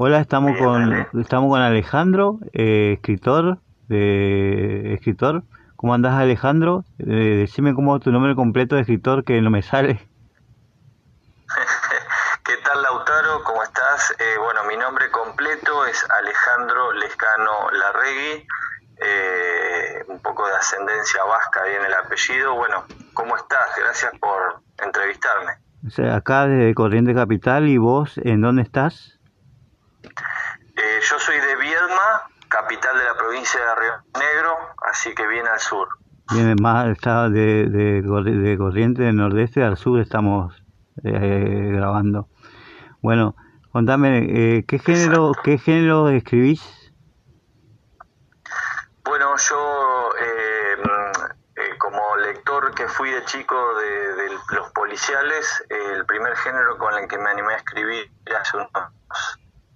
Hola, estamos con estamos con Alejandro, eh, escritor, de escritor. ¿Cómo andás, Alejandro? Eh, decime cómo es tu nombre completo de escritor que no me sale. ¿Qué tal, Lautaro? ¿Cómo estás? Eh, bueno, mi nombre completo es Alejandro Lescano Larregui. Eh, un poco de ascendencia vasca ahí en el apellido. Bueno, ¿cómo estás? Gracias por entrevistarme. O sea, acá de Corriente Capital y vos, ¿en dónde estás? Eh, yo soy de Viedma, capital de la provincia de Río Negro, así que bien al sur. Bien, más está de, de, de Corriente del Nordeste al sur estamos eh, grabando. Bueno, contame, eh, ¿qué género qué género escribís? Bueno, yo como lector que fui de chico de, de los policiales, el primer género con el que me animé a escribir hace unos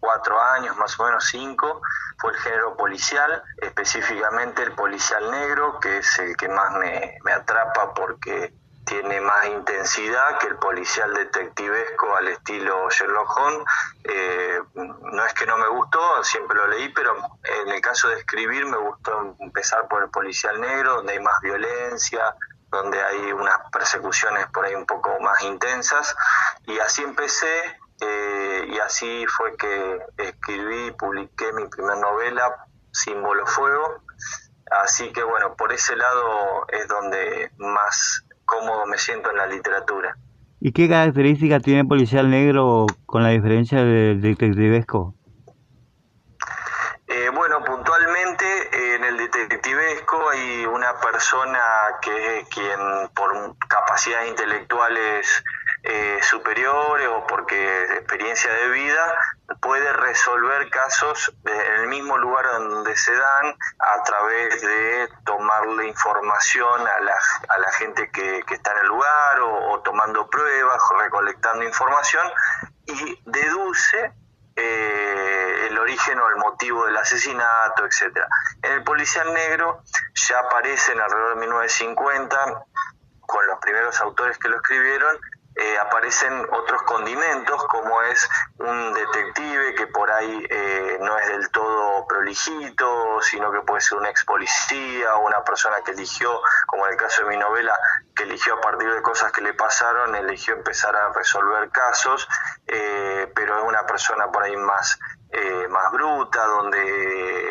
cuatro años, más o menos cinco, fue el género policial, específicamente el policial negro, que es el que más me, atrapa porque tiene más intensidad que el policial detectivesco al estilo Sherlock Holmes. Eh, no es que no me gustó, siempre lo leí, pero en el caso de escribir me gustó empezar por el policial negro, donde hay más violencia, donde hay unas persecuciones por ahí un poco más intensas. Y así empecé eh, y así fue que escribí y publiqué mi primera novela, Símbolo Fuego. Así que bueno, por ese lado es donde más cómodo me siento en la literatura. ¿Y qué característica tiene Policial Negro con la diferencia del detectivesco? Eh, bueno, puntualmente en el detectivesco hay una persona que quien por capacidades intelectuales eh, superiores o porque experiencia de vida puede resolver casos en el mismo lugar donde se dan a través de tomarle información a la, a la gente que, está en el lugar o, tomando pruebas, recolectando información y deduce eh, el origen o el motivo del asesinato, etcétera. En el policial negro ya aparecen alrededor de 1950 con los primeros autores que lo escribieron eh, aparecen otros condimentos como es un detective que por ahí eh, no es del todo prolijito, sino que puede ser un ex policía o una persona que eligió, como en el caso de mi novela, que eligió a partir de cosas que le pasaron, eligió empezar a resolver casos, eh, pero es una persona por ahí más eh, más bruta, donde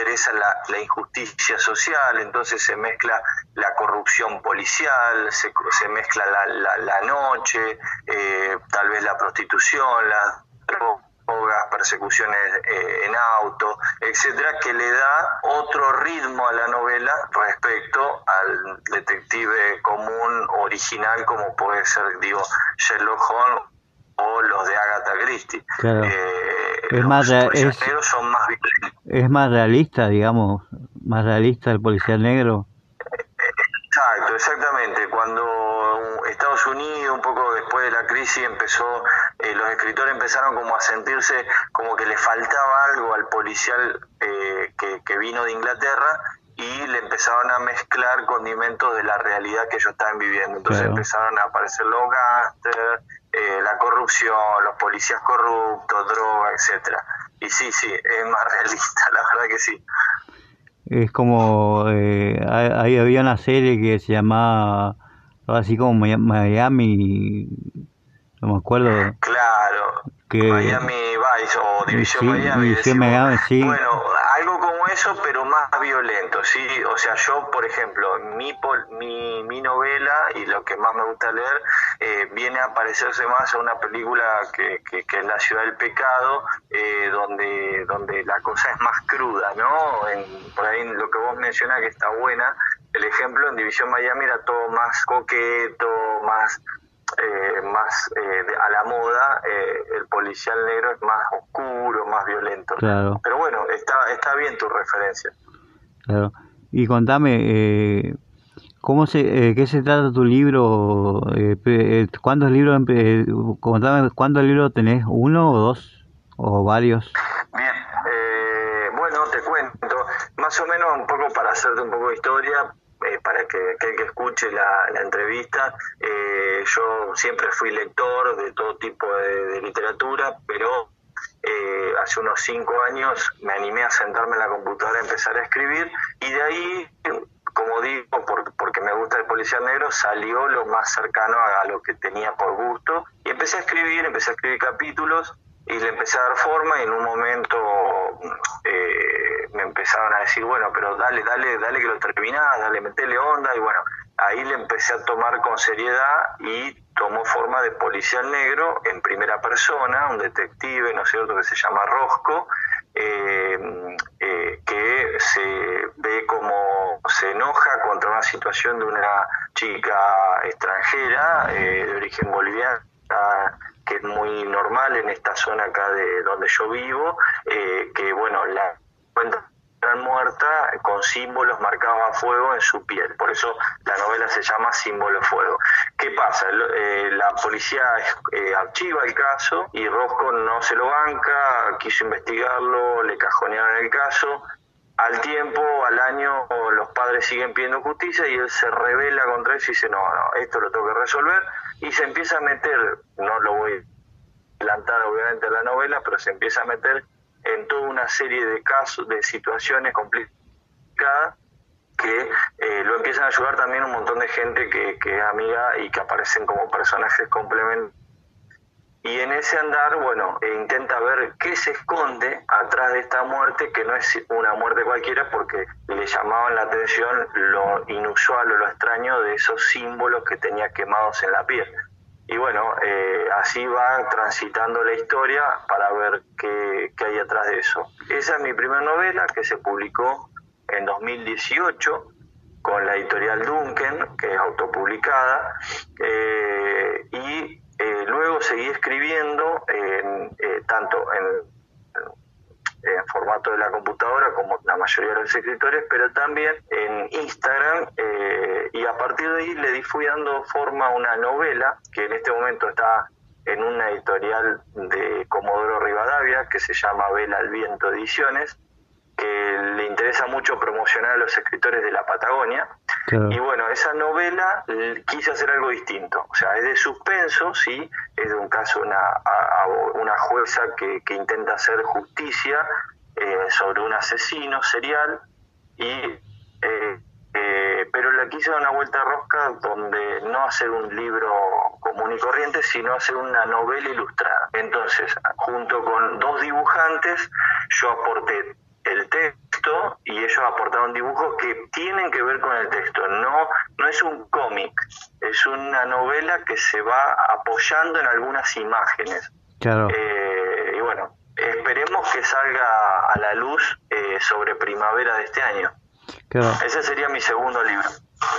interesa la, injusticia social, entonces se mezcla la corrupción policial, se, se mezcla la, la, noche, eh, tal vez la prostitución, las drogas, persecuciones eh, en auto, etcétera, que le da otro ritmo a la novela respecto al detective común original como puede ser, digo, Sherlock Holmes o los de Agatha Christie. Eh, es más es, son más es más realista, digamos, más realista el policía negro. Exacto, exactamente. Cuando Estados Unidos, un poco después de la crisis, empezó, eh, los escritores empezaron como a sentirse como que le faltaba algo al policial eh, que, que vino de Inglaterra y le empezaron a mezclar condimentos de la realidad que ellos estaban viviendo. Entonces empezaron a aparecer los gángsters, eh, la corrupción, los policías corruptos, droga, etcétera. Y sí, sí, es más realista, la verdad que sí. Es como, eh, ahí había una serie que se llamaba, así como Miami, no me acuerdo. Claro, que, Miami Vice o División Miami. División Miami, sí. Bueno, algo como eso, pero más violento, ¿sí? O sea, yo, por ejemplo, mi, mi, mi novela y lo que más me gusta leer eh, viene a parecerse más a una película que, que, es La Ciudad del Pecado, eh, donde, donde la cosa es más cruda, ¿no? En, por ahí lo que vos mencionás que está buena, el ejemplo en División Miami era todo más coqueto, más eh, más eh, a la moda, eh, el policial negro es más oscuro, más violento. Pero bueno, está, está bien tu referencia. Claro. Y contame, ¿cómo se, ¿qué se trata tu libro? ¿Cuántos libros, contame, cuántos libros tenés? ¿Uno o dos? ¿O varios? Bien, bueno, te cuento, más o menos un poco para hacerte un poco de historia, eh, para que aquel que escuche la, entrevista, eh, yo siempre fui lector de todo tipo de, literatura, pero eh, hace unos cinco años me animé a sentarme en la computadora a empezar a escribir y de ahí, como digo, porque me gusta el policial negro, salió lo más cercano a, lo que tenía por gusto y empecé a escribir, empecé a escribir capítulos y le empecé a dar forma y en un momento eh, me empezaron a decir, bueno, pero dale, dale, dale que lo terminás, dale, metele onda y bueno, ahí le empecé a tomar con seriedad y tomó forma de policial negro en primera persona, un detective, ¿no es cierto?, que se llama Rosco, eh, eh, que se ve como se enoja contra una situación de una chica extranjera eh, de origen boliviano que es muy normal en esta zona acá de donde yo vivo, que bueno, la cuenta muerta con símbolos marcados a fuego en su piel. Por eso la novela se llama Símbolo Fuego. ¿Qué pasa? Eh, la policía eh, archiva el caso y Rosco no se lo banca, quiso investigarlo, le cajonearon el caso. Al tiempo, al año, los padres siguen pidiendo justicia y él se revela contra eso y dice, no, no, esto lo tengo que resolver. Y se empieza a meter, no lo voy a adelantar obviamente a la novela, pero se empieza a meter en toda una serie de casos, de situaciones complicadas que eh, lo empiezan a ayudar también un montón de gente que, que es amiga y que aparecen como personajes complementarios. Y en ese andar, bueno, e intenta ver qué se esconde atrás de esta muerte, que no es una muerte cualquiera, porque le llamaban la atención lo inusual o lo extraño de esos símbolos que tenía quemados en la piel y bueno, eh, así va transitando la historia para ver qué, hay atrás de eso. Esa es mi primera novela que se publicó en 2018 con la editorial Duncan, que es autopublicada, eh, seguí escribiendo en, tanto en formato de la computadora como la mayoría de los escritores, pero también en Instagram eh, y a partir de ahí le fui dando forma a una novela que en este momento está en una editorial de Comodoro Rivadavia que se llama Vela al Viento Ediciones que le interesa mucho promocionar a los escritores de la Patagonia. Y bueno, esa novela quise hacer algo distinto. O sea, es de suspenso, sí, es de un caso una, una jueza que, que intenta hacer justicia eh, sobre un asesino serial, y, eh, eh, pero le quise dar una vuelta a rosca donde no hacer un libro común y corriente, sino hacer una novela ilustrada. Entonces, junto con dos dibujantes, yo aporté el texto y ellos aportaron dibujos que tienen que ver con el texto. No, no es un cómic, es una novela que se va apoyando en algunas imágenes. Claro. Eh, y bueno, esperemos que salga a la luz eh, sobre primavera de este año. Claro. Ese sería mi segundo libro.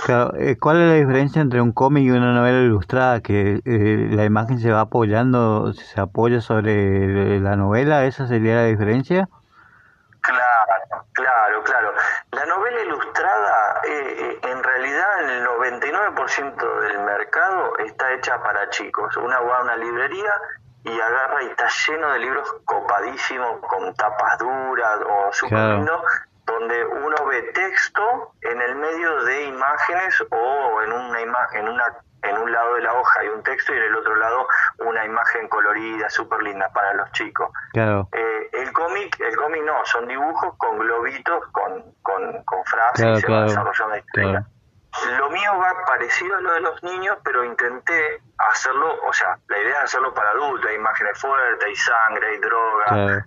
Claro. Eh, ¿Cuál es la diferencia entre un cómic y una novela ilustrada? Que la imagen se va apoyando, se apoya sobre la novela, ¿esa sería la diferencia? Claro, claro, claro. La novela ilustrada, eh, eh, en realidad, en el 99% del mercado está hecha para chicos. Una va a una librería y agarra y está lleno de libros copadísimos con tapas duras o super donde uno ve texto en el medio de imágenes o en una imagen, en una en un lado de la hoja hay un texto y en el otro lado una imagen colorida, súper linda para los chicos. Claro. Eh, cómic, el cómic no, son dibujos con globitos, con, con, con frases y se va desarrollando la historia. Lo mío va parecido a lo de los niños, pero intenté hacerlo, o sea, la idea es hacerlo para adultos, hay imágenes fuertes, hay sangre, hay droga,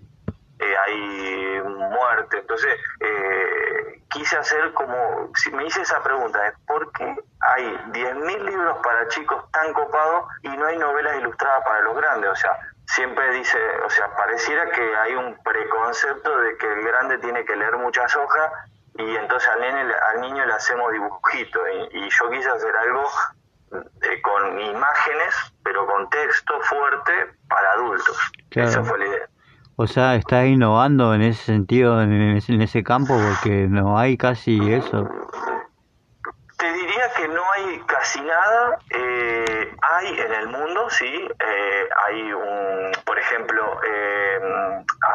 eh, hay muerte, entonces eh, quise hacer como, si me hice esa pregunta, es ¿por qué hay 10.000 libros para chicos tan copados y no hay novelas ilustradas para los grandes? O sea, siempre dice, o sea, pareciera que hay un preconcepto de que el grande tiene que leer muchas hojas y entonces al, nene, al niño le hacemos dibujitos y, yo quise hacer algo eh, con imágenes, pero con texto fuerte para adultos. Esa fue la idea. O sea, está innovando en ese sentido, en ese, en ese campo, porque no hay casi eso. Te diría que no hay casi nada. Eh, hay en el mundo, sí. Eh, hay un, ejemplo, eh,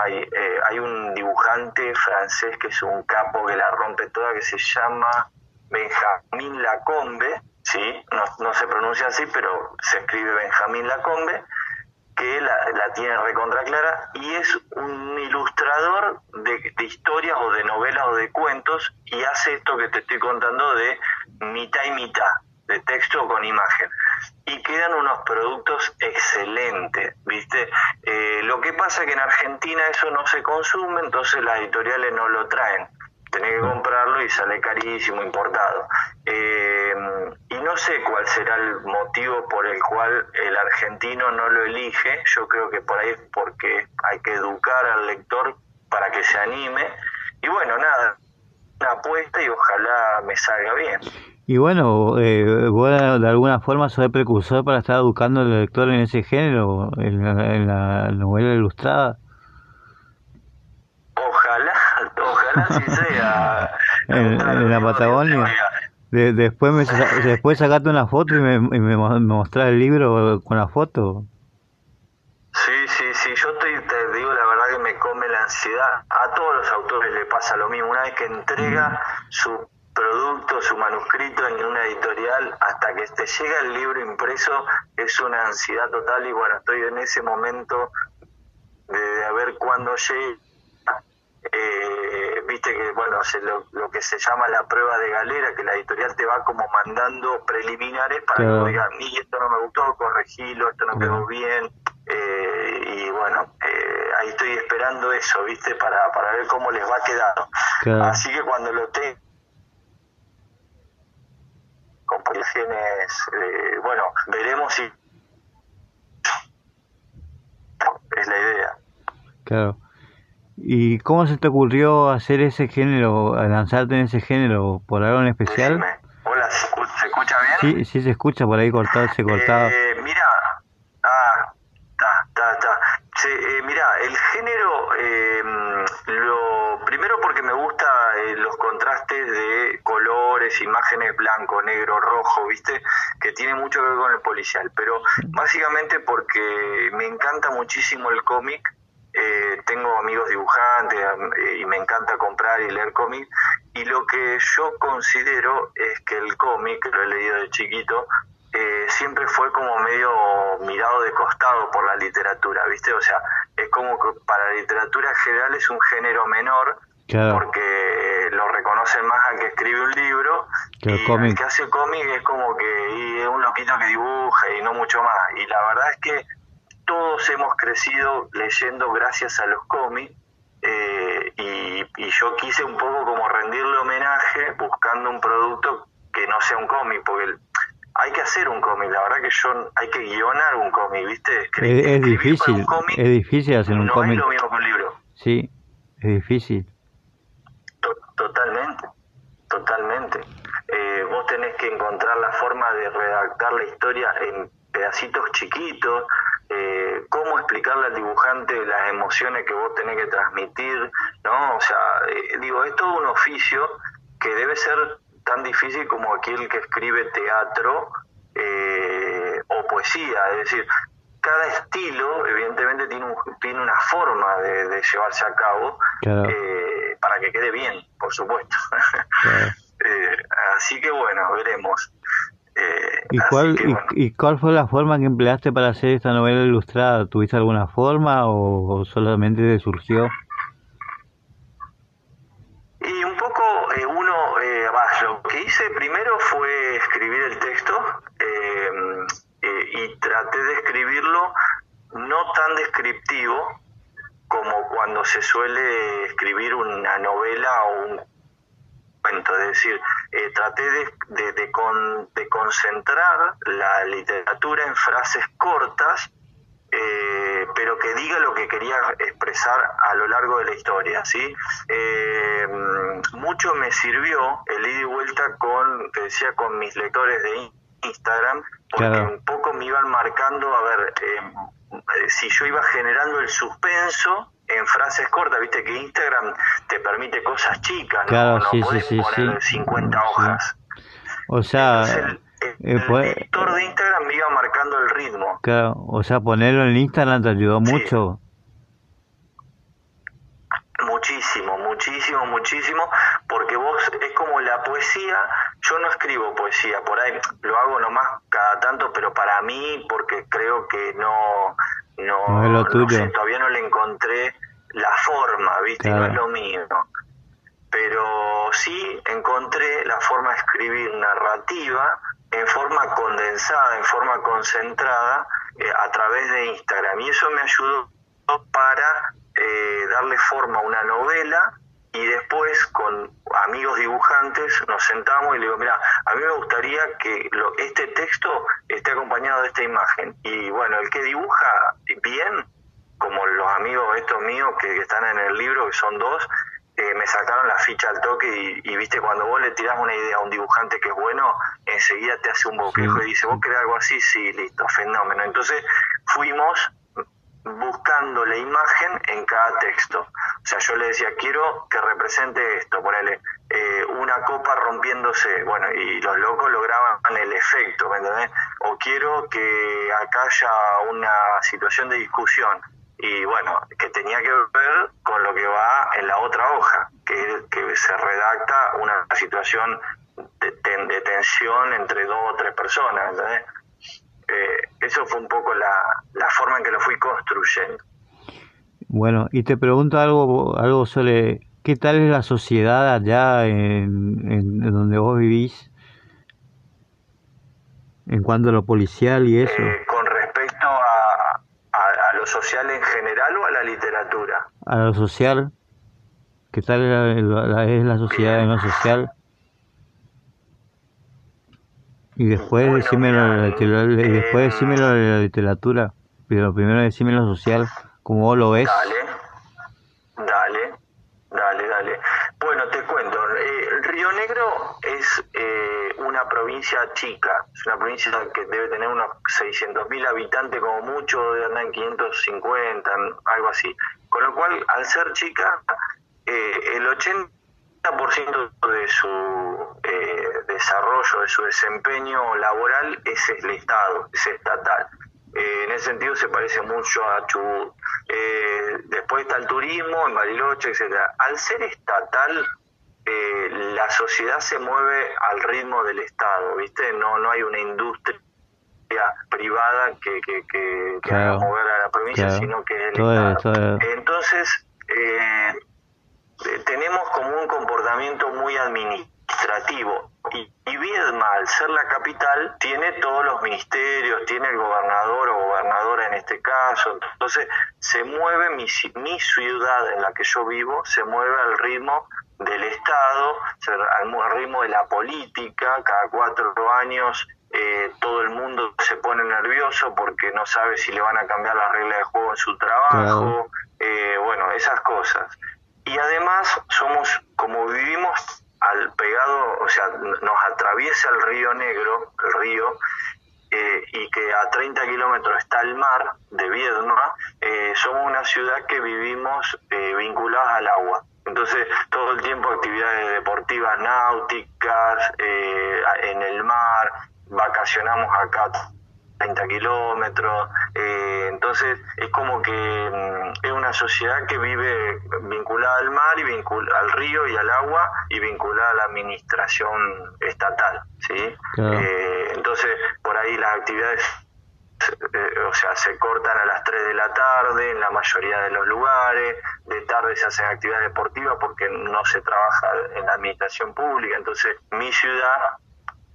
hay, hay un dibujante francés que es un capo que la rompe toda, que se llama Benjamín Lacombe, sí. No, no se pronuncia así, pero se escribe Benjamín Lacombe que la, la tiene recontra clara y es un ilustrador de, de, historias o de novelas o de cuentos y hace esto que te estoy contando de mitad y mitad, de texto con imagen. Y quedan unos productos excelentes, ¿viste? Eh, lo que pasa es que en Argentina eso no se consume, entonces las editoriales no lo traen tenés que comprarlo y sale carísimo, importado. Eh, y no sé cuál será el motivo por el cual el argentino no lo elige, yo creo que por ahí es porque hay que educar al lector para que se anime. Y bueno, nada, una apuesta y ojalá me salga bien. Y bueno, eh, vos de alguna forma sos precursor para estar educando al lector en ese género, en la novela ilustrada. sea. en, la Patagonia. después me, después sacaste una foto y me, me, mostrás el libro con la foto. Sí, sí, sí, yo estoy, te digo la verdad que me come la ansiedad. A todos los autores le pasa lo mismo. Una vez que entrega su producto, su manuscrito en una editorial, hasta que te llega el libro impreso, es una ansiedad total y bueno, estoy en ese momento de, de ver cuándo llegue eh, viste que bueno lo, que se llama la prueba de galera que la editorial te va como mandando preliminares para que digan y esto no me gustó corregilo esto no quedó bien eh, y bueno eh, ahí estoy esperando eso viste para, para ver cómo les va a quedar así que cuando lo tenga comparaciones eh, bueno veremos si es la idea claro ¿Y cómo se te ocurrió hacer ese género, lanzarte en ese género? ¿Por algo en especial? Hola, ¿se escucha bien? Sí, sí se escucha, por ahí cortado, se cortaba. Eh, mira, ah, ta, ta, eh, mira, el género, eh, lo primero porque me gusta eh, los contrastes de colores, imágenes blanco, negro, rojo, viste, que tiene mucho que ver con el policial, pero básicamente porque me encanta muchísimo el cómic eh, tengo amigos dibujantes eh, y me encanta comprar y leer cómics y lo que yo considero es que el cómic, lo he leído de chiquito, eh, siempre fue como medio mirado de costado por la literatura, ¿viste? O sea, es como que para la literatura en general es un género menor porque lo reconocen más al que escribe un libro y el que hace cómic es como que es un loquito que dibuja y no mucho más. Y la verdad es que todos hemos crecido leyendo gracias a los cómics eh, y, yo quise un poco como rendirle homenaje buscando un producto que no sea un cómic, porque hay que hacer un cómic, la verdad que yo hay que guionar un cómic, ¿viste? es, difícil, es difícil hacer un cómic. No es lo mismo que un libro. Sí, es difícil. Totalmente, totalmente. Eh, vos tenés que encontrar la forma de redactar la historia en pedacitos chiquitos, eh, cómo explicarle al dibujante las emociones que vos tenés que transmitir, ¿no? O sea, eh, digo, es todo un oficio que debe ser tan difícil como aquel que escribe teatro eh, o poesía, es decir, cada estilo evidentemente tiene, un, tiene una forma de, llevarse a cabo para que quede bien, por supuesto. así que bueno, veremos. ¿Y cuál, y, cuál fue la forma que empleaste para hacer esta novela ilustrada? ¿Tuviste alguna forma o, solamente te surgió? Y un poco eh, uno, eh, lo que hice primero fue escribir el texto eh, eh, y traté de escribirlo no tan descriptivo como cuando se suele escribir una novela o un cuento, es decir, eh, traté de, de, concentrar la literatura en frases cortas, eh, pero que diga lo que quería expresar a lo largo de la historia, ¿sí? Eh, mucho me sirvió el ida y vuelta con, te decía, con mis lectores de Instagram, porque un poco me iban marcando, a ver, si yo iba generando el suspenso, en frases cortas, viste que Instagram te permite cosas chicas, claro, no, sí, podés sí, poner 50 hojas. O sea, el, el, eh, lector de Instagram me iba marcando el ritmo. Claro, o sea, ponerlo en Instagram te ayudó mucho. Muchísimo, muchísimo muchísimo, porque vos es poesía, yo no escribo poesía, por ahí lo hago nomás cada tanto, pero para mí, porque creo que no, no, todavía no le encontré la forma, ¿viste? No es lo mío. Pero sí encontré la forma de escribir narrativa en forma condensada, en forma concentrada, eh, a través de Instagram. Y eso me ayudó para eh, darle forma a una novela y después con amigos dibujantes nos sentamos y le digo, mira, a mí me gustaría que lo, este texto esté acompañado de esta imagen. Y bueno, el que dibuja bien, como los amigos estos míos que, están en el libro, que son dos, eh, me sacaron la ficha al toque y, viste, cuando vos le tirás una idea a un dibujante que es bueno, enseguida te hace un boquejo y dice, vos querés algo así, sí, listo, fenómeno. Entonces fuimos buscando la imagen en cada texto. O sea, yo le decía, quiero que represente esto, ponele eh, una copa rompiéndose, bueno, y los locos lograban el efecto, ¿me entendés? O quiero que acá haya una situación de discusión, y bueno, que tenía que ver con lo que va en la otra hoja, que, se redacta una situación de, de tensión entre dos o tres personas, ¿entendés? Eh, eso fue un poco la, forma en que lo fui construyendo. Bueno, y te pregunto algo, algo sobre qué tal es la sociedad allá en, donde vos vivís en cuanto a lo policial y eso. Eh, con respecto a, a, lo social en general o a la literatura. A lo social. ¿Qué tal es la, sociedad en lo social? Y después decime la, y después decime la, literatura, pero primero decime lo social, como vos lo ves. Dale, dale, dale, dale. Bueno, te cuento, eh, Río Negro es eh, una provincia chica, es una provincia que debe tener unos 600.000 habitantes como mucho, de andar en 550, algo así. Con lo cual, al ser chica, eh, el 80 de su eh, desarrollo, de su desempeño laboral es el Estado, es estatal. Eh, en ese sentido se parece mucho a Chubut. Eh, después está el turismo en Bariloche, etcétera. Al ser estatal, la sociedad se mueve al ritmo del Estado, ¿viste? No, no hay una industria privada que, que, que, haga mover a la provincia, sino que el Estado. Entonces, tenemos como un comportamiento muy administrativo. Y, Viedma, al ser la capital, tiene todos los ministerios, tiene el gobernador o gobernadora en este caso. Entonces, se mueve mi, mi ciudad en la que yo vivo, se mueve al ritmo del Estado, al ritmo de la política, cada cuatro años eh, todo el mundo se pone nervioso porque no sabe si le van a cambiar las reglas de juego en su trabajo, eh, bueno, esas cosas y además somos, como vivimos al pegado, o sea, nos atraviesa el río Negro, el río, eh, y que a 30 kilómetros está el mar de Viedma, eh, somos una ciudad que vivimos eh, vinculadas al agua. Entonces, todo el tiempo actividades deportivas náuticas, en el mar, vacacionamos acá 30 kilómetros. Eh, entonces es como que mm, es una sociedad que vive vinculada al mar y vincula, al río y al agua y vinculada a la administración estatal. ¿sí? Eh, entonces por ahí las actividades eh, o sea, se cortan a las 3 de la tarde en la mayoría de los lugares, de tarde se hacen actividades deportivas porque no se trabaja en la administración pública, entonces mi ciudad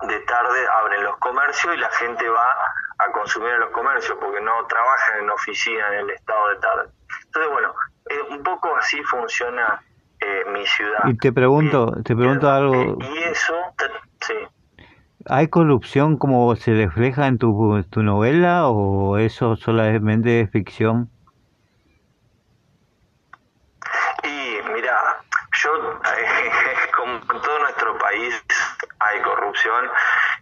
de tarde abren los comercios y la gente va a consumir en los comercios porque no trabajan en oficina en el estado de tarde. Entonces, bueno, eh, un poco así funciona eh, mi ciudad. Y te pregunto, te pregunto algo. y eso, sí. ¿Hay corrupción como se refleja en tu, tu novela o eso solamente es ficción? Y mira, yo, como en todo nuestro país hay corrupción,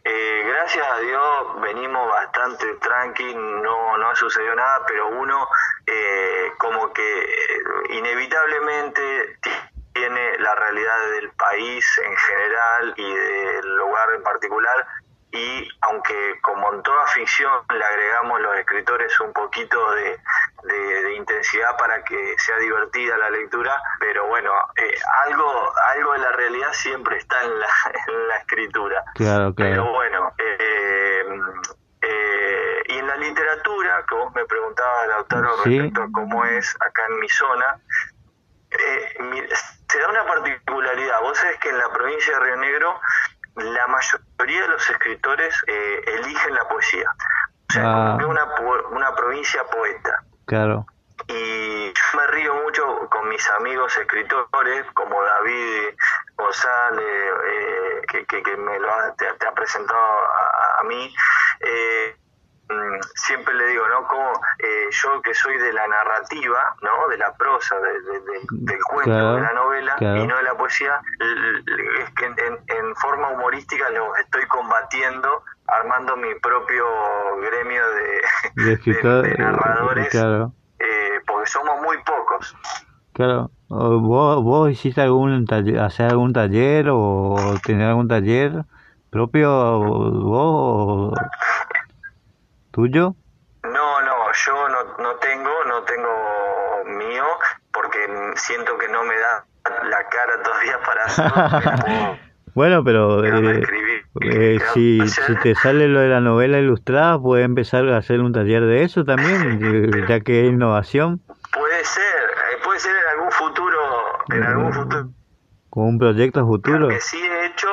eh, gracias a Dios venimos bastante tranqui, no, no ha sucedido nada, pero uno eh, como que eh, inevitablemente tiene la realidad del país en general y del lugar en particular y aunque como en toda ficción le agregamos los escritores un poquito de, de, intensidad para que sea divertida la lectura, pero bueno, eh, algo, algo de la realidad siempre está en la, en la escritura. Claro, claro. Pero bueno, eh, eh, y en la literatura, que vos me preguntabas, Lautaro, respecto a cómo es acá en mi zona, se da una particularidad. Vos sabés que en la provincia de Río Negro la mayoría de los escritores eligen la poesía. O sea, ah. una, una provincia poeta. Claro. Y yo me río mucho con mis amigos escritores, como David González, eh, que, me lo ha, te, ha presentado a, mí. Eh, siempre le digo, ¿no? Como eh, yo que soy de la narrativa, ¿no? De la prosa, del cuento, de la novela y no de la poesía, es que en, forma humorística los estoy combatiendo armando mi propio gremio de, narradores, eh, porque somos muy pocos. Claro, ¿Vos, vos hiciste algún taller, hacer algún taller o tener algún taller propio vos tuyo? No, no, yo no, no tengo, no tengo mío, porque siento que no me da la cara todavía para hacerlo. bueno, pero eh, eh, si, si te sale lo de la novela ilustrada, puedes empezar a hacer un taller de eso también, eh, ya que es innovación. Puede ser, puede ser en algún futuro, en algún futuro. Con un proyecto futuro. Que sí he hecho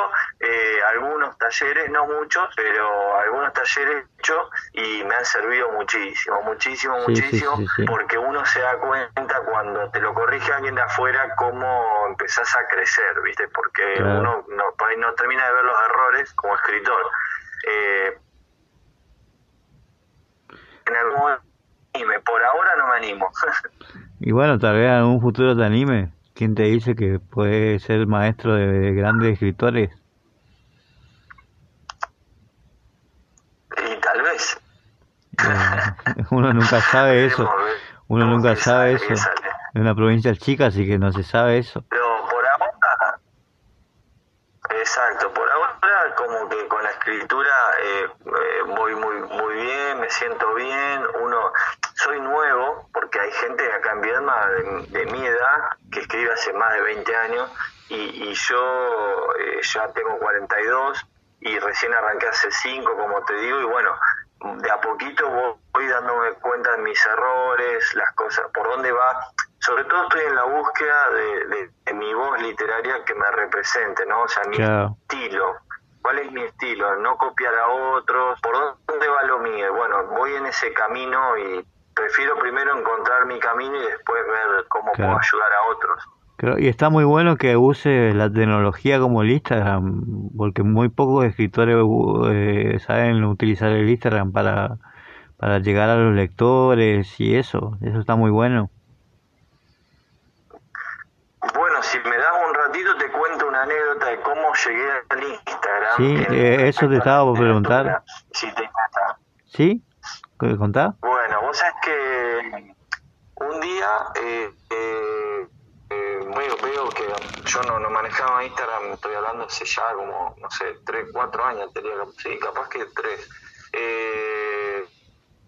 algunos talleres, no muchos, pero algunos talleres he hecho y me han servido muchísimo, muchísimo, muchísimo, porque uno se da cuenta cuando te lo corrige alguien de afuera cómo empezás a crecer, ¿viste? Porque uno no, no termina de ver los errores como escritor. Eh, en algún anime, por ahora no me animo. y bueno, tal vez en un futuro te anime. ¿Quién te dice que puede ser maestro de grandes escritores? Uno nunca sabe eso. Uno nunca sabe eso. Es una provincia chica, así que no se sabe eso. Pero por ahora, exacto, por ahora como que con la escritura eh, eh, voy muy muy bien, me siento bien. Uno, soy nuevo, porque hay gente acá en Viedma de, mi edad que escribe hace más de 20 años y, yo eh, ya tengo 42 y recién arranqué hace 5, como te digo, y bueno, de a poquito voy dándome cuenta de mis errores, las cosas, por dónde va. Sobre todo estoy en la búsqueda de, mi voz literaria que me represente, ¿no? O sea, mi estilo. ¿Cuál es mi estilo? No copiar a otros. ¿Por dónde va lo mío? Bueno, voy en ese camino y prefiero primero encontrar mi camino y después ver cómo puedo ayudar a otros y está muy bueno que use la tecnología como el Instagram, porque muy pocos escritores eh, saben utilizar el Instagram para, para llegar a los lectores y eso, eso está muy bueno. Bueno, si me das un ratito te cuento una anécdota de cómo llegué al Instagram. Sí, eh, eso te estaba por preguntar. Si te ¿Sí? ¿Contá? Bueno, vos sabés que un día... Eh, veo, veo que yo no, no manejaba Instagram, estoy hablando hace ya como, no sé, tres, cuatro años, tenía, sí, capaz que tres. Eh,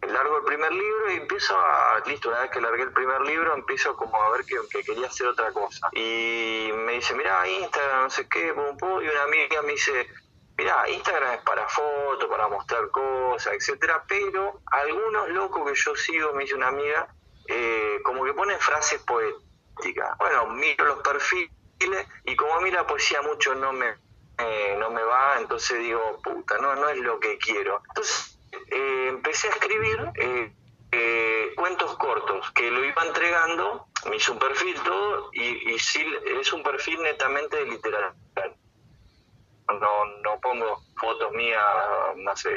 largo el primer libro y empiezo a, listo, una vez que largué el primer libro, empiezo como a ver que, que quería hacer otra cosa. Y me dice, mira, Instagram, no sé qué, pum, pum, y una amiga me dice, mira, Instagram es para fotos, para mostrar cosas, etcétera, pero algunos locos que yo sigo, me dice una amiga, eh, como que ponen frases poéticas bueno, miro los perfiles y como a mí la poesía mucho no me, eh, no me va, entonces digo, puta, no, no es lo que quiero. Entonces eh, empecé a escribir eh, cuentos cortos que lo iba entregando, me hice un perfil todo y, y sí, es un perfil netamente de literatura. No, no pongo fotos mías, no sé,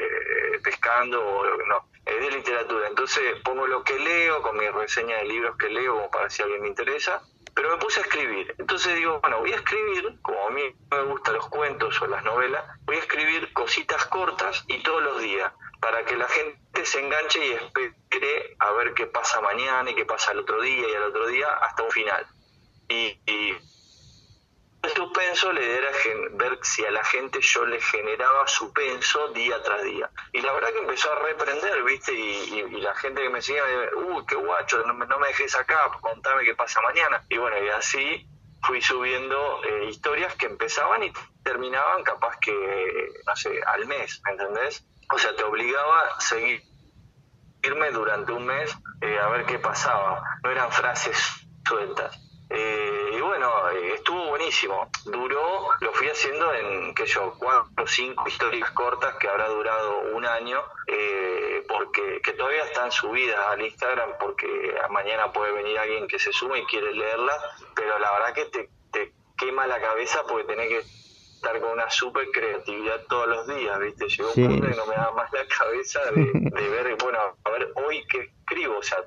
pescando o no es de literatura. Entonces pongo lo que leo, con mi reseña de libros que leo, como para si alguien me interesa, pero me puse a escribir. Entonces digo, bueno, voy a escribir, como a mí me gustan los cuentos o las novelas, voy a escribir cositas cortas y todos los días, para que la gente se enganche y espere a ver qué pasa mañana y qué pasa el otro día y al otro día hasta un final. Y, y suspenso, idea era ver si a la gente yo le generaba suspenso día tras día. Y la verdad que empezó a reprender, ¿viste? Y, la gente que me seguía, uy, qué guacho, no, no me dejes acá, contame qué pasa mañana. Y bueno, y así fui subiendo eh, historias que empezaban y terminaban capaz que, no sé, al mes, ¿me entendés? O sea, te obligaba a seguirme durante un mes eh, a ver qué pasaba. No eran frases sueltas. Eh, estuvo buenísimo. Duró, lo fui haciendo en, qué yo, cuatro o cinco historias cortas que habrá durado un año, porque que todavía están subidas al Instagram, porque mañana puede venir alguien que se suma y quiere leerla, pero la verdad que te, te quema la cabeza porque tenés que estar con una super creatividad todos los días, ¿viste? Llegó un punto que no me daba más la cabeza de, ver, bueno, a ver, hoy qué escribo, o sea,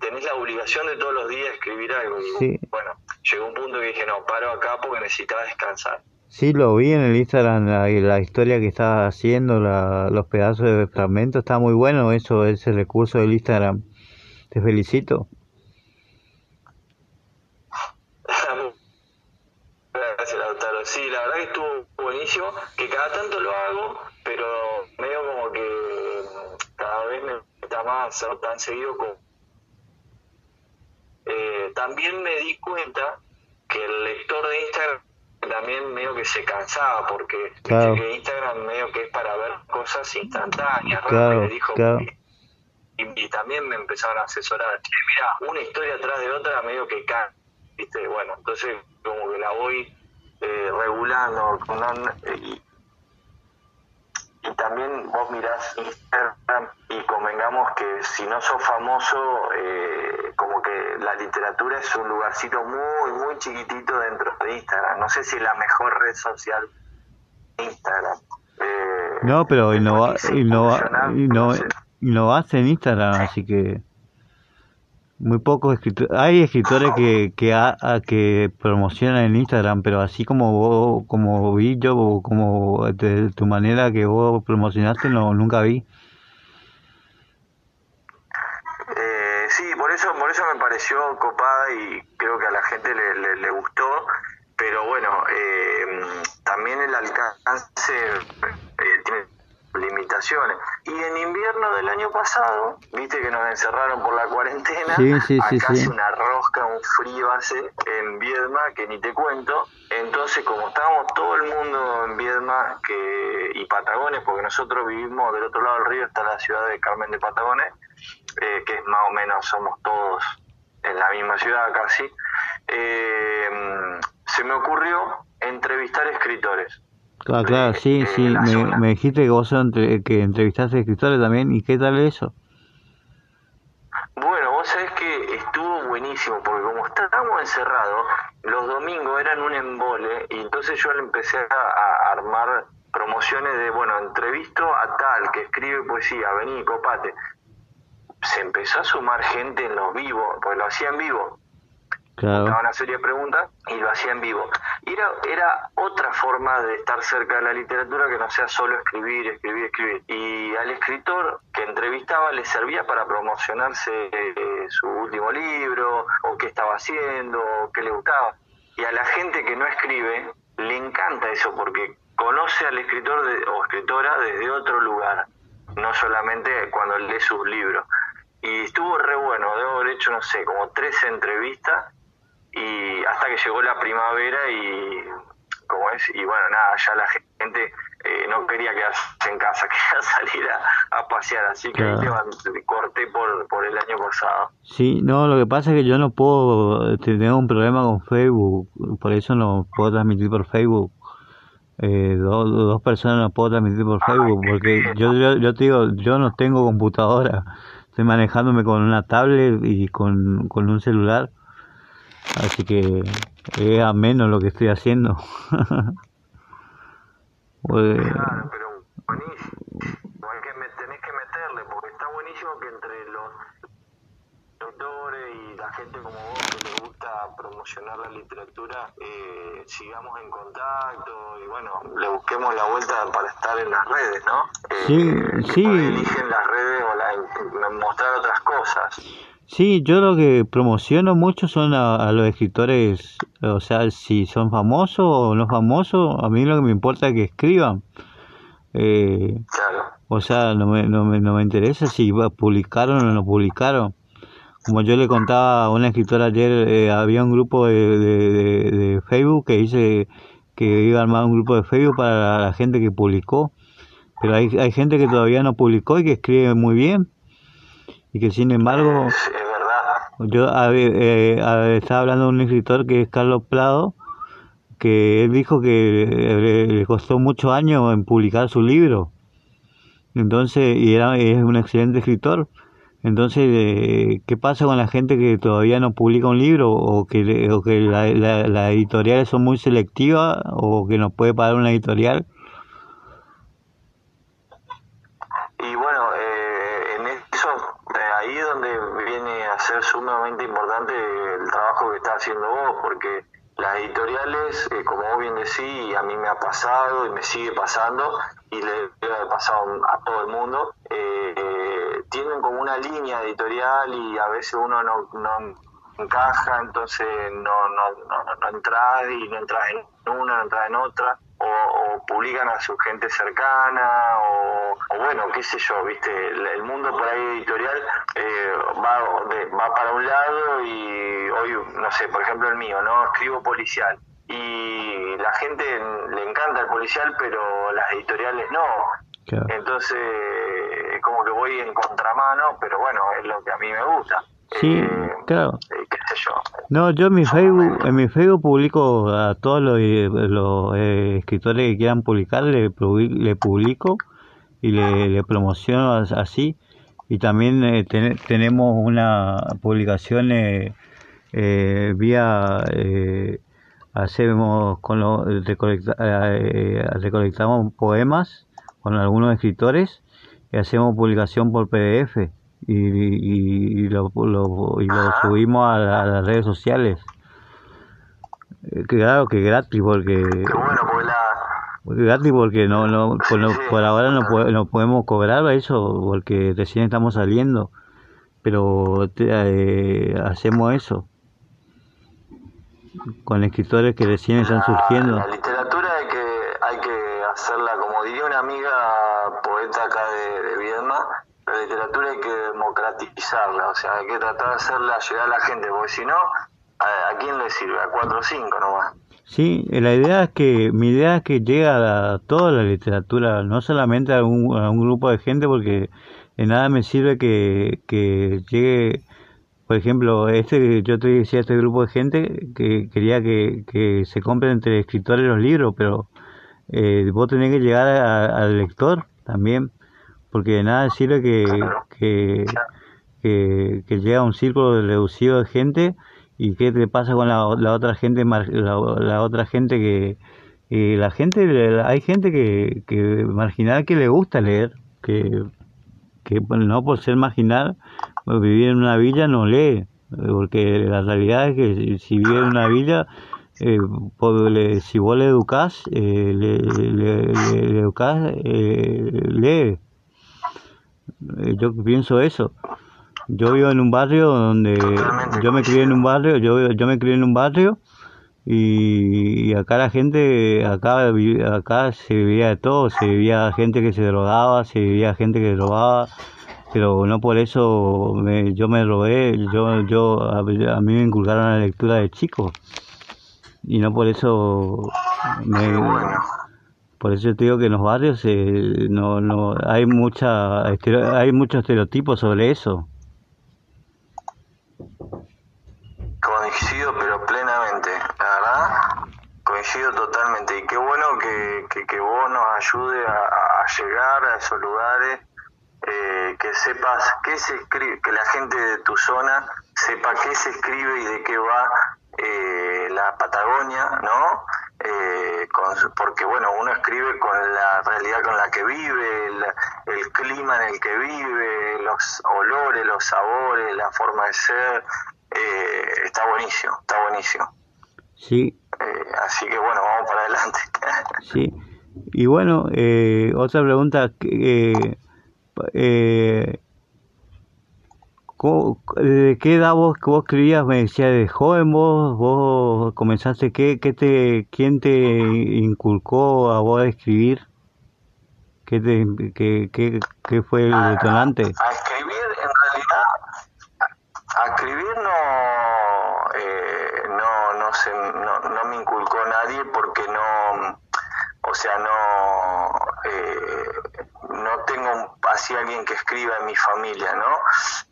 tenés la obligación de todos los días escribir algo. Y bueno, llegó un punto que dije, no, paro acá porque necesitaba descansar. Sí, lo vi en el Instagram, la, la historia que estabas haciendo, la, los pedazos de fragmento, está muy bueno eso, ese recurso del Instagram. Te felicito. sí, la verdad que estuvo buenísimo, que cada tanto lo hago, pero medio como que mm, cada vez me gusta más tan seguido como... Eh, también me di cuenta que el lector de Instagram también medio que se cansaba porque que Instagram medio que es para ver cosas instantáneas claro, dijo claro. Y, también me empezaron a asesorar mira una historia atrás de otra medio que cae viste bueno entonces como que la voy eh, regulando y, y, también vos mirás Instagram y convengamos que si no sos famoso, eh, como que la literatura es un lugarcito muy, muy chiquitito dentro de Instagram. No sé si es la mejor red social Instagram. Eh, no, pero innova, innova, innovaste en Instagram, así que muy pocos escritores. Hay escritores que que, que promocionan en Instagram, pero así como vos, como vi yo, como de tu manera que vos promocionaste, no nunca vi. Eh, sí, por eso, por eso me pareció copada y creo que a la gente le, le, gustó, pero bueno, eh, también el alcance eh, tiene limitaciones. Y en invierno del año pasado, viste que nos encerraron por la cuarentena, sí, sí, acá hace una rosca, un frío hace en Viedma que ni te cuento. Entonces, como estábamos todo el mundo en Viedma que, y Patagones, porque nosotros vivimos del otro lado del río, está la ciudad de Carmen de Patagones, eh, que es más o menos, somos todos en la misma ciudad casi, eh, se me ocurrió entrevistar escritores Claro, claro, sí, sí, me, me, dijiste que vos entre, que entrevistaste escritores también, ¿y qué tal eso? Bueno, vos sabés que estuvo buenísimo, porque como estábamos encerrados, los domingos eran un embole, y entonces yo le empecé a, armar promociones de, bueno, entrevisto a tal que escribe poesía, vení, copate. Se empezó a sumar gente en los vivos, porque lo hacía en vivo. Claro. una serie de preguntas y lo hacía en vivo. Era, era otra forma de estar cerca de la literatura que no sea solo escribir, escribir, escribir. Y al escritor que entrevistaba le servía para promocionarse eh, su último libro, o qué estaba haciendo, o qué le gustaba. Y a la gente que no escribe le encanta eso porque conoce al escritor o escritora desde otro lugar, no solamente cuando lee sus libros. Y estuvo re bueno, debo haber hecho, no sé, como tres entrevistas y hasta que llegó la primavera y como es y bueno nada ya la gente eh, no quería quedarse en casa quería salir a, pasear así que corté por, por el año pasado. Sí no lo que pasa es que yo no puedo este, tengo un problema con Facebook por eso no puedo transmitir por Facebook. Eh, dos, dos personas no puedo transmitir por Facebook porque yo, yo, yo te digo yo no tengo computadora estoy manejándome con una tablet y con, con un celular Así que es ameno lo que estoy haciendo. pues, claro, pero buenísimo. Hay que, tenés que meterle, porque está buenísimo que entre los autores y la gente como vos que le gusta promocionar la literatura, eh, sigamos en contacto y bueno, le busquemos la vuelta para estar en las redes, ¿no? Eh, sí, sí. Eligen las redes o la, mostrar otras cosas. Sí, yo lo que promociono mucho son a, los escritores, o sea, si son famosos o no famosos, a mí lo que me importa es que escriban. Eh, O sea, no me, no, me, no me interesa si publicaron o no publicaron. Como yo le contaba a una escritora ayer, eh, había un grupo de, de, de, Facebook que dice que iba a armar un grupo de Facebook para la, gente que publicó. Pero hay, hay gente que todavía no publicó y que escribe muy bien. Y que sin embargo... Yo eh, estaba hablando de un escritor que es Carlos Plado, que él dijo que le, costó muchos años en publicar su libro. Entonces, y era, es un excelente escritor. Entonces, eh, ¿qué pasa con la gente que todavía no publica un libro o que, o que las editoriales son muy selectivas o que no puede pagar una editorial? Y bueno, eh, en eso, eh, ahí es donde ser sumamente importante el trabajo que está haciendo vos, porque las editoriales, como vos bien decís, a mí me ha pasado y me sigue pasando, y le ha pasado a todo el mundo, eh, tienen como una línea editorial y a veces uno no, no encaja, entonces no, no, no, no entras y no entras en una, no entras en otra, publican a su gente cercana, o, bueno, qué sé yo, viste, el, mundo por ahí editorial eh, va, va para un lado y hoy, no sé, por ejemplo el mío, ¿no? Escribo policial y la gente le encanta el policial, pero las editoriales no. Entonces, como que voy en contramano, pero bueno, es lo que a mí me gusta. Sí, eh, claro. Eh, ¿Qué sé yo? No, yo en mi Facebook, en mi Facebook publico a todos los, los eh, escritores que quieran publicar, le, le publico y le, promociono así. Y también tenemos una publicación vía hacemos con lo, eh, recolectamos poemas con algunos escritores y hacemos publicación por PDF y, y, lo, y lo subimos a, las redes sociales. Eh, claro que gratis porque... Gratis porque no, no, por, ahora no, no podemos cobrar eso porque recién estamos saliendo, pero eh, hacemos eso con escritores que recién están surgiendo. La literatura hay que, hay que hacerla, como diría una amiga poeta acá de, de Viedma, la literatura hay que democratizarla, o sea, hay que tratar de hacerla llegar a la gente, porque si no, ¿a, quién le sirve? A cuatro o cinco nomás. Sí, la idea es que, mi idea es que llegue a toda la literatura, no solamente a un, a un grupo de gente, porque de nada me sirve que, que llegue por ejemplo, este yo te decía este grupo de gente que quería que, que se compren entre escritores los libros, pero eh, vos tenés que llegar al lector también, porque de nada sirve que, que, que, llega a un círculo reducido de gente y qué te pasa con la, la otra gente la, otra gente que la gente hay gente que, que marginal que le gusta leer que que no por ser marginal vivir en una villa no lee, porque la realidad es que si vive en una villa, eh, si vos le educás, eh, le, le, educás, eh, lee. Yo pienso eso. Yo vivo en un barrio donde yo me crié en un barrio, yo, yo me crié en un barrio y, acá la gente, acá, acá se vivía de todo, se vivía gente que se drogaba, se vivía gente que robaba, pero no por eso me, yo me robé, yo, yo, a, mí me inculcaron la lectura de chico y no por eso me, por eso te digo que en los barrios eh, no, no hay mucha hay muchos estereotipos sobre eso coincido pero plenamente la verdad coincido totalmente y qué bueno que, que, vos nos ayude a, llegar a esos lugares eh, que sepas qué se escribe, que la gente de tu zona sepa qué se escribe y de qué va eh, la Patagonia, ¿no? Eh, porque bueno, uno escribe con la realidad con la que vive, el, clima en el que vive, los olores, los sabores, la forma de ser, está buenísimo, está buenísimo. Sí. Así que bueno, vamos para adelante. sí. Y bueno, otra pregunta, eh, ¿De qué edad vos, vos escribías? Me decía, de joven vos, vos comenzaste, ¿qué, qué te, ¿quién te inculcó a vos a escribir? ¿Qué, te, qué, qué, qué fue el detonante? A, escribir, en realidad, a, escribir no, eh, no, se, no, no me inculcó nadie porque no, o sea, no, eh, no tengo así alguien que escriba en mi familia, ¿no?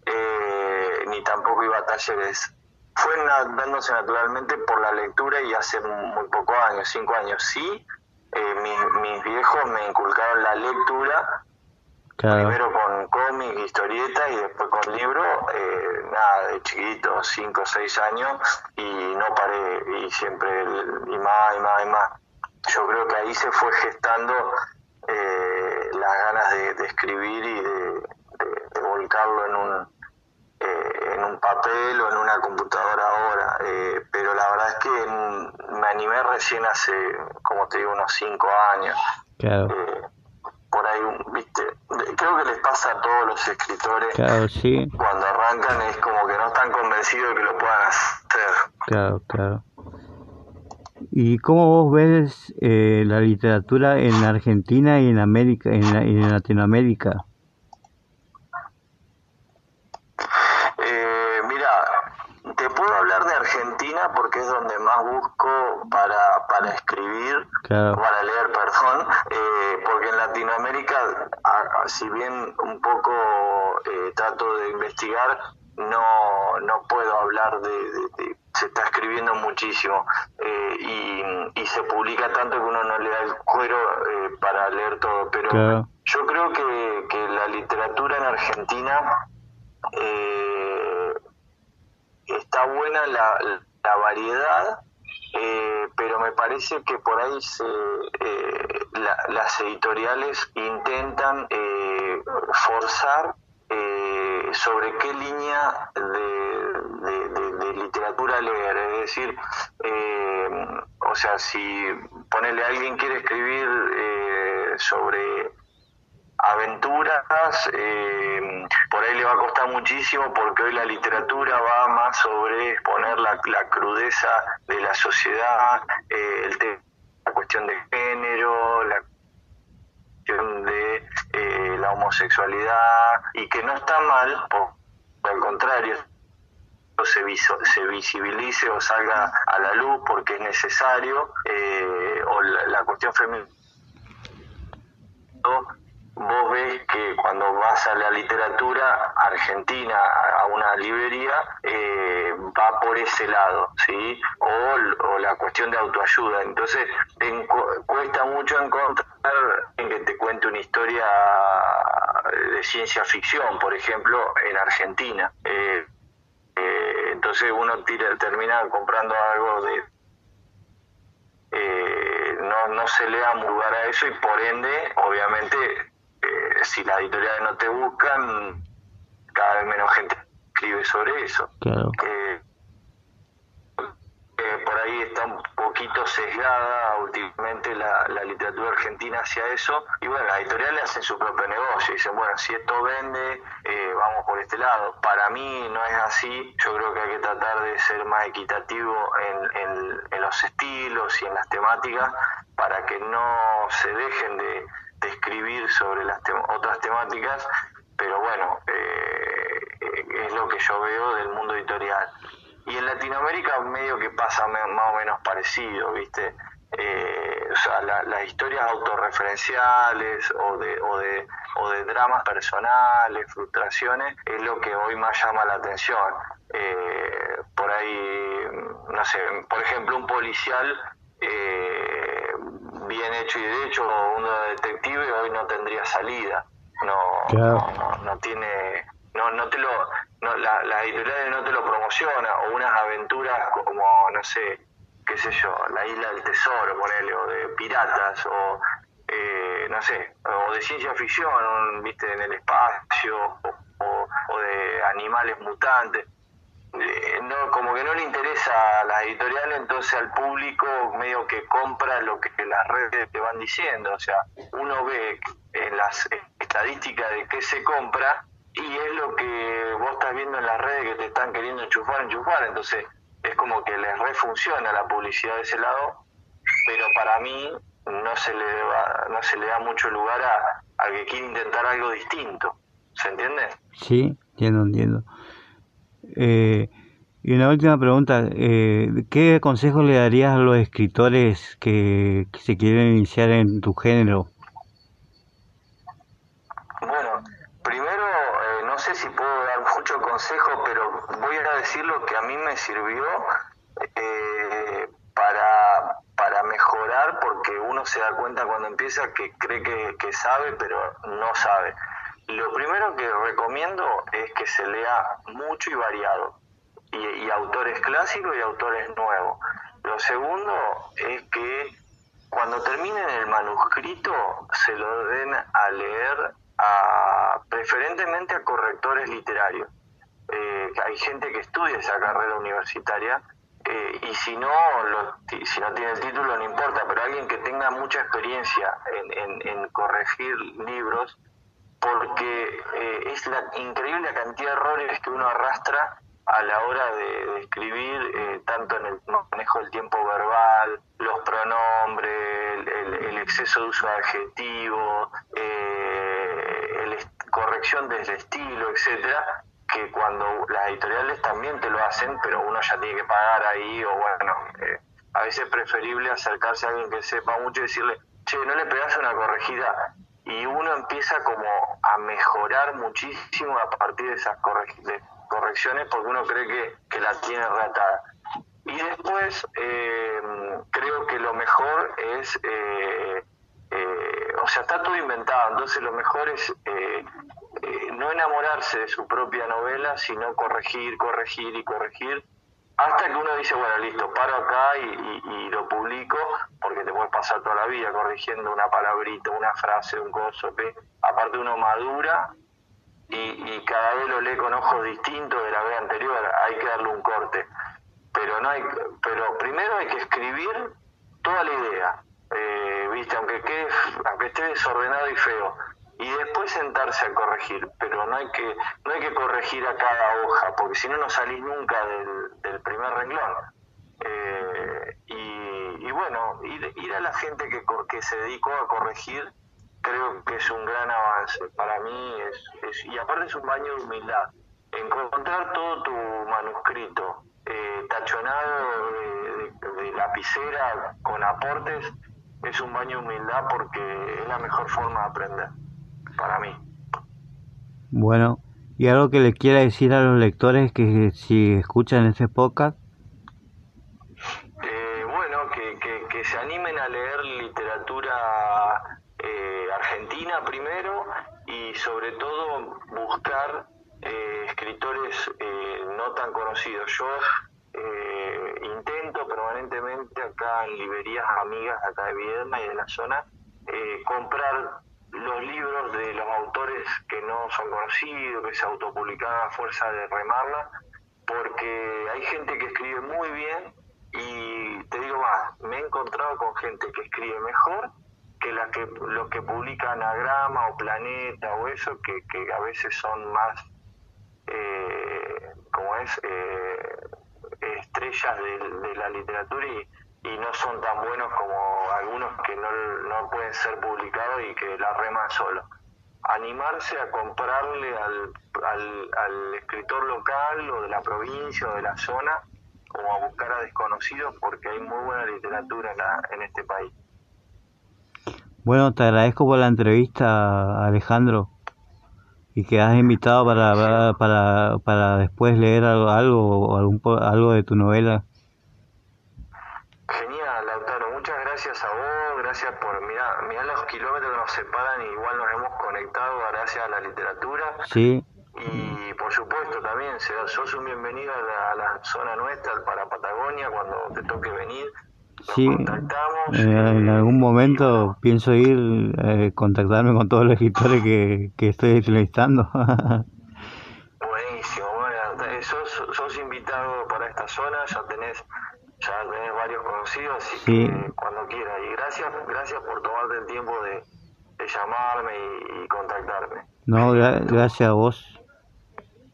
Eh, ni tampoco iba a talleres. Fue dándose naturalmente por la lectura y hace muy pocos años, cinco años, sí, eh, mis, viejos me inculcaron la lectura, primero con cómic, historieta y después con libro, eh, nada, de chiquito, cinco o seis años, y no paré, y siempre, y más, y más, y más. Yo creo que ahí se fue gestando eh, las ganas de, escribir y de, volcarlo en un, eh, en un papel o en una computadora ahora. Eh, pero la verdad es que me animé recién hace, como te digo, unos cinco años. por ahí, viste, creo que les pasa a todos los escritores. Cuando arrancan es como que no están convencidos de que lo puedan hacer. Claro, claro. ¿Y cómo vos ves eh, la literatura en Argentina y en América, en, en Latinoamérica? Eh, mira, te puedo hablar de Argentina porque es donde más busco para, para escribir, para leer, perdón, eh, porque en Latinoamérica, si bien un poco trato de investigar, no, no puedo hablar de se está escribiendo muchísimo eh, y, se publica tanto que uno no le da el cuero eh, para leer todo. Pero yo creo que, que, la literatura en Argentina eh, está buena la, la variedad, pero me parece que por ahí se, las editoriales intentan forzar sobre qué línea de, literatura leer. Es decir, eh, o sea, si ponerle a alguien quiere escribir eh, sobre aventuras, eh, por ahí le va a costar muchísimo porque hoy la literatura va más sobre exponer la, crudeza de la sociedad, la cuestión de género, la de eh, la homosexualidad y que no está mal, por, al contrario, se, se visibilice o salga a la luz porque es necesario, eh, o la, cuestión femenina vos ves que cuando vas a la literatura argentina, a una librería, eh, va por ese lado, ¿sí? O, la cuestión de autoayuda. Entonces, cuesta mucho encontrar en que te cuente una historia de ciencia ficción, por ejemplo, en Argentina. Eh, eh, entonces uno tira, termina comprando algo de... no, no se le da lugar a eso y por ende, obviamente, si las editoriales no te buscan, cada vez menos gente escribe sobre eso. Eh, eh, por ahí está un poquito sesgada últimamente la, literatura argentina hacia eso y bueno, las editoriales hacen su propio negocio, dicen bueno, si esto vende, eh, vamos por este lado. Para mí no es así, yo creo que hay que tratar de ser más equitativo en, en los estilos y en las temáticas para que no se dejen de de escribir sobre las otras temáticas, pero bueno, eh, es lo que yo veo del mundo editorial. Y en Latinoamérica medio que pasa más o menos parecido, ¿viste? Eh, o sea, las historias autorreferenciales o de, o, de, o de dramas personales, frustraciones, es lo que hoy más llama la atención. Eh, por ahí, no sé, por ejemplo, un policial eh, bien hecho y de hecho uno de detective hoy no tendría salida. No no, tiene no no te lo no, la, la editorial no te lo promociona o unas aventuras como no sé qué sé yo la isla del tesoro ponele o de piratas o eh, no sé o de ciencia ficción viste en el espacio o, o de animales mutantes eh, no, como que no le interesa a las editoriales, entonces al público medio que compra lo que las redes te van diciendo. O sea, uno ve en las estadísticas de qué se compra y es lo que vos estás viendo en las redes que te están queriendo enchufar, enchufar, entonces es como que les refunciona la publicidad de ese lado, pero para mí no se le da, no se le da mucho lugar a, a que quiere intentar algo distinto, ¿se entiende? Sí, entiendo, entiendo. Eh, y una última pregunta, eh, ¿qué consejo le darías a los escritores que, se quieren iniciar en tu género? Bueno, primero, eh, no sé si puedo dar mucho consejo, pero voy a decir lo que a mí me sirvió eh, para, para mejorar, porque uno se da cuenta cuando empieza que cree que, que sabe, pero no sabe. Lo primero que recomiendo es que se lea mucho y variado y, autores clásicos y autores nuevos. Lo segundo es que cuando terminen el manuscrito se lo den a leer a, preferentemente a correctores literarios. Eh, hay gente que estudia esa carrera universitaria eh, y si no, si no tiene el título no importa, pero alguien que tenga mucha experiencia en, en, corregir libros, porque eh, es la increíble cantidad de errores que uno arrastra a la hora de, escribir, eh, tanto en el manejo del tiempo verbal, los pronombres, el, exceso de uso de adjetivos, eh, la corrección del estilo, etcétera, que cuando las editoriales también te lo hacen, pero uno ya tiene que pagar ahí, o bueno, eh, a veces es preferible acercarse a alguien que sepa mucho y decirle, che, no le pegas una corregida, y uno empieza como a mejorar muchísimo a partir de esas corregidas correcciones porque uno cree que, que la tiene reatada. Y después eh, creo que lo mejor es, eh, eh, o sea, está todo inventado, entonces lo mejor es no enamorarse de su propia novela, sino corregir, corregir y corregir, hasta que uno dice, bueno, listo, paro acá y, lo publico, porque te puedes pasar toda la vida corrigiendo una palabrita, una frase, un coso, que aparte uno madura y, cada vez lo lee con ojos distintos de la vez anterior, hay que darle un corte. Pero no hay, pero primero hay que escribir toda la idea, eh, viste, aunque quede, aunque esté desordenado y feo, y después sentarse a corregir, pero no hay que, no hay que corregir a cada hoja, porque si no no salís nunca del, del primer renglón. Eh, y, y, bueno, ir, a la gente que, que se dedicó a corregir creo que es un gran avance. Para mí es, y aparte es un baño de humildad. Encontrar todo tu manuscrito eh, tachonado de, lapicera con aportes es un baño de humildad porque es la mejor forma de aprender, para mí. Bueno, y algo que le quiera decir a los lectores que si escuchan ese podcast. Eh, bueno, que, que, que se animen a leer literatura Argentina primero y sobre todo buscar eh, escritores eh, no tan conocidos. Yo eh, intento permanentemente acá en librerías amigas acá de Viedma y de la zona comprar los libros de los autores que no son conocidos, que se autopublicaban a fuerza de remarla, porque hay gente que escribe muy bien y te digo más, me he encontrado con gente que escribe mejor que, la que los que publican Anagrama o Planeta o eso, que, que a veces son más, eh, como es, eh, estrellas de, la literatura y, y, no son tan buenos como algunos que no, no pueden ser publicados y que la reman solo. Animarse a comprarle al, al, al escritor local o de la provincia o de la zona o a buscar a desconocidos porque hay muy buena literatura en, en este país. Bueno, te agradezco por la entrevista, Alejandro, y que has invitado para, para, para después leer algo, algo, algún, algo de tu novela. Genial, Lautaro, muchas gracias a vos, gracias por, mirar mirá los kilómetros que nos separan y igual nos hemos conectado gracias a la literatura. Sí. Y por supuesto también, sos un bienvenido a la, a la zona nuestra, para Patagonia, cuando te toque venir Sí, en algún momento pienso ir, eh, contactarme con todos los escritores que, que estoy entrevistando. Buenísimo, bueno, sos, sos, invitado para esta zona, ya tenés, ya tenés varios conocidos, así que cuando quieras. Y gracias, gracias por tomarte el tiempo de, de llamarme y, y contactarme. No, gracias a vos.